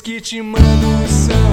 que te manda um salve.